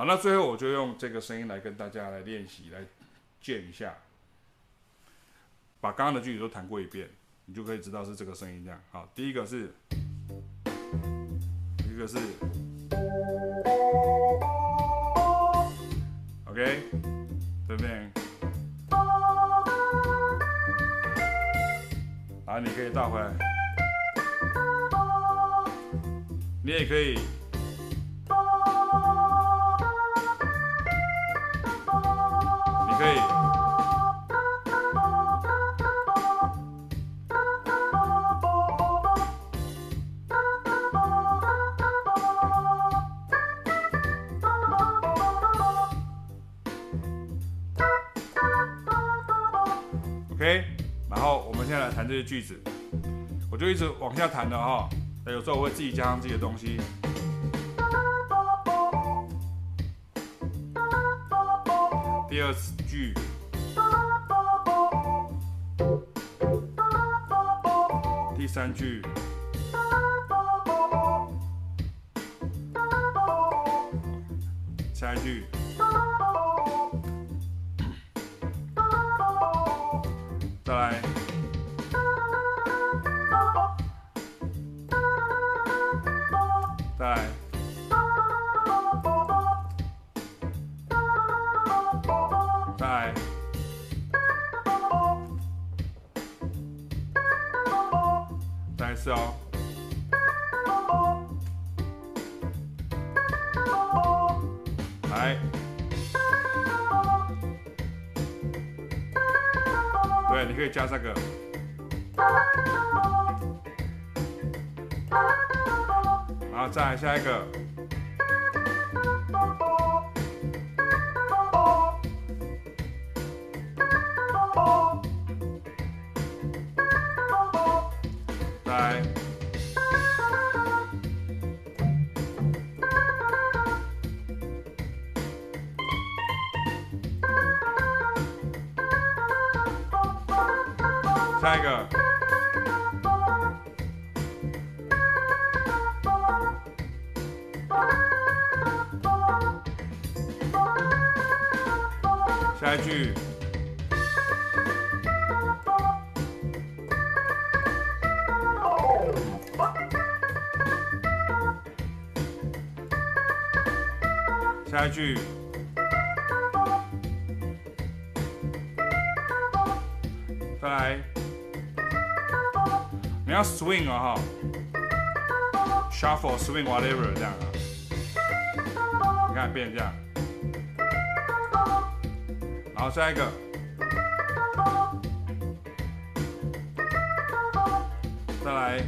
好，那最后我就用这个声音来跟大家来练习，来见一下，把刚刚的句子都弹过一遍，你就可以知道是这个声音这样。好，第一个是，一个是，OK，对不对？好，你可以倒回来，你也可以。后我们现在来弹这些句子，我就一直往下弹的哈。那有时候我会自己加上自己的东西。第二次。句，第三句，下一句，再来，是哦，来，对，你可以加这个，然后再来下一个。下一个，下一句，下一句。再来，你要 swing 啊哈，shuffle swing whatever 这样啊，你看变这样，然后下一个，再来。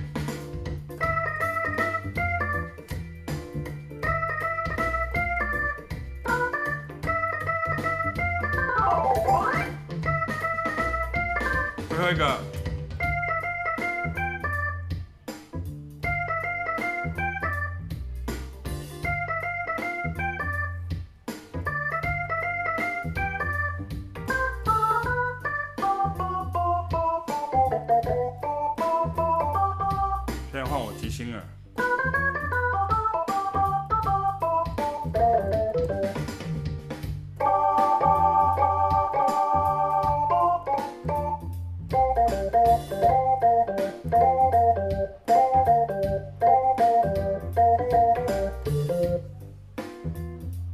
最后一个，在换我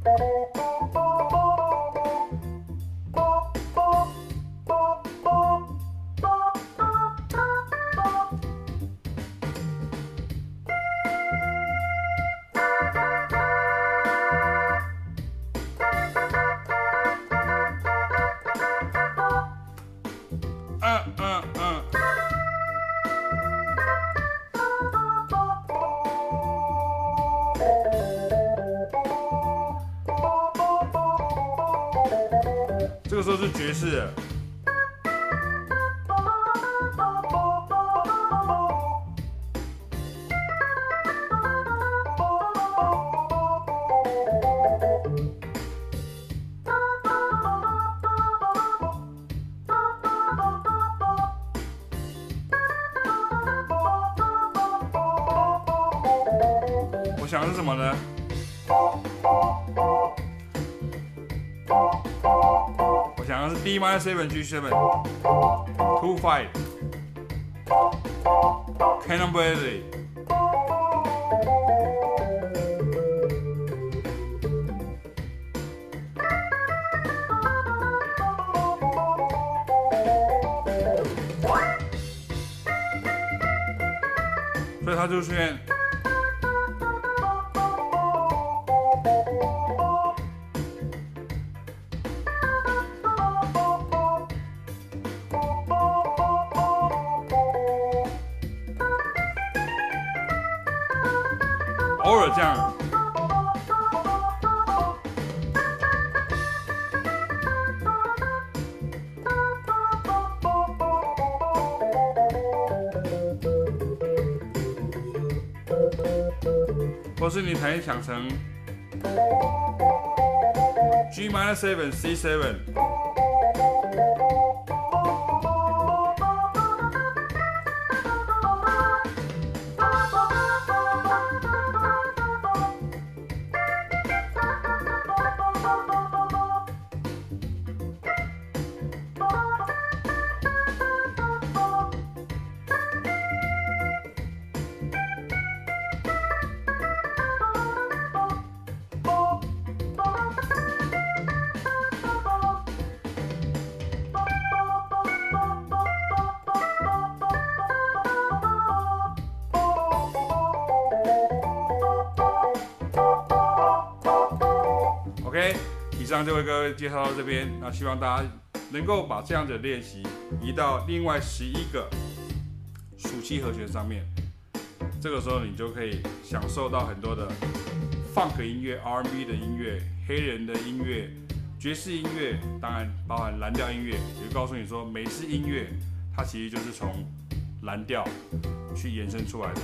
即个时候是爵士。我想是什么呢？D minor seven G seven two five Canterbury。所以它就出现。这样，或是你可以想成 G minor seven C seven。上就为各位介绍到这边。那希望大家能够把这样的练习移到另外十一个属七和弦上面。这个时候你就可以享受到很多的 Funk 音乐、R&B 的音乐、黑人的音乐、爵士音乐，当然包含蓝调音乐。也告诉你说，美式音乐它其实就是从蓝调去延伸出来的。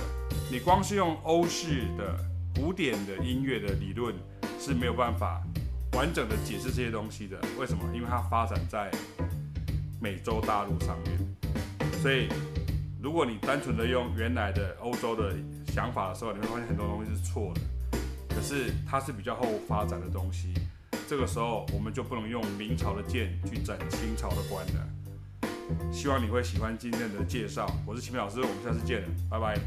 你光是用欧式的古典的音乐的理论是没有办法。完整的解释这些东西的，为什么？因为它发展在美洲大陆上面，所以如果你单纯的用原来的欧洲的想法的时候，你会发现很多东西是错的。可是它是比较后发展的东西，这个时候我们就不能用明朝的剑去斩清朝的官了。希望你会喜欢今天的介绍，我是奇明老师，我们下次见，拜拜。